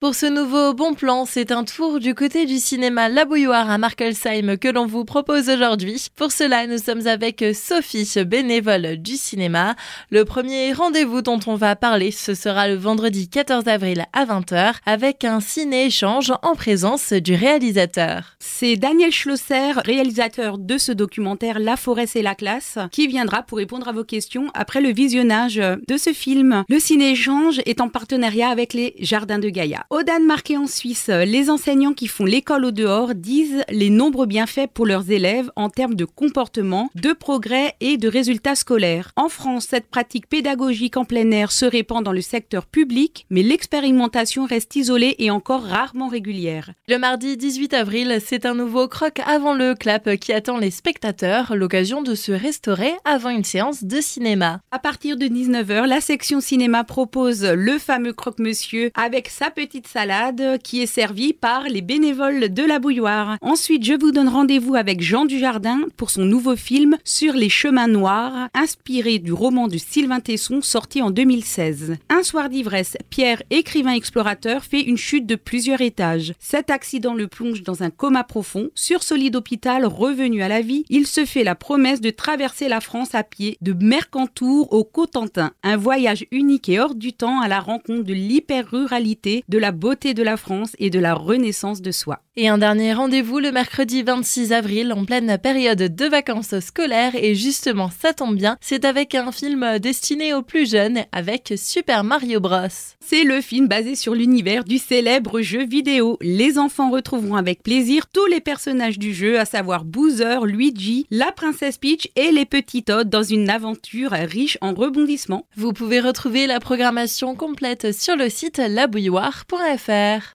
Pour ce nouveau bon plan, c'est un tour du côté du cinéma La Bouilloire à Markelsheim que l'on vous propose aujourd'hui. Pour cela, nous sommes avec Sophie, bénévole du cinéma. Le premier rendez-vous dont on va parler, ce sera le vendredi 14 avril à 20h avec un ciné-échange en présence du réalisateur. C'est Daniel Schlosser, réalisateur de ce documentaire La forêt c'est la classe, qui viendra pour répondre à vos questions après le visionnage de ce film. Le ciné-échange est en partenariat avec les Jardins de Gaïa. Au Danemark et en Suisse, les enseignants qui font l'école au dehors disent les nombreux bienfaits pour leurs élèves en termes de comportement, de progrès et de résultats scolaires. En France, cette pratique pédagogique en plein air se répand dans le secteur public, mais l'expérimentation reste isolée et encore rarement régulière. Le mardi 18 avril, c'est un nouveau croc avant le clap qui attend les spectateurs, l'occasion de se restaurer avant une séance de cinéma. À partir de 19h, la section cinéma propose le fameux croque-monsieur avec sa petite salade qui est servie par les bénévoles de la bouilloire. Ensuite, je vous donne rendez-vous avec Jean Dujardin pour son nouveau film Sur les chemins noirs, inspiré du roman de Sylvain Tesson sorti en 2016. Un soir d'ivresse, Pierre, écrivain explorateur, fait une chute de plusieurs étages. Cet accident le plonge dans un coma profond. Sur solide hôpital, revenu à la vie, il se fait la promesse de traverser la France à pied, de Mercantour au Cotentin. Un voyage unique et hors du temps à la rencontre de l'hyper-ruralité, de la beauté de la France et de la renaissance de soi. Et un dernier rendez-vous le mercredi 26 avril en pleine période de vacances scolaires et justement ça tombe bien, c'est avec un film destiné aux plus jeunes avec Super Mario Bros. C'est le film basé sur l'univers du célèbre jeu vidéo. Les enfants retrouveront avec plaisir tous les personnages du jeu, à savoir Bowser, Luigi, la princesse Peach et les petits Todd dans une aventure riche en rebondissements. Vous pouvez retrouver la programmation complète sur le site labouilloire.fr.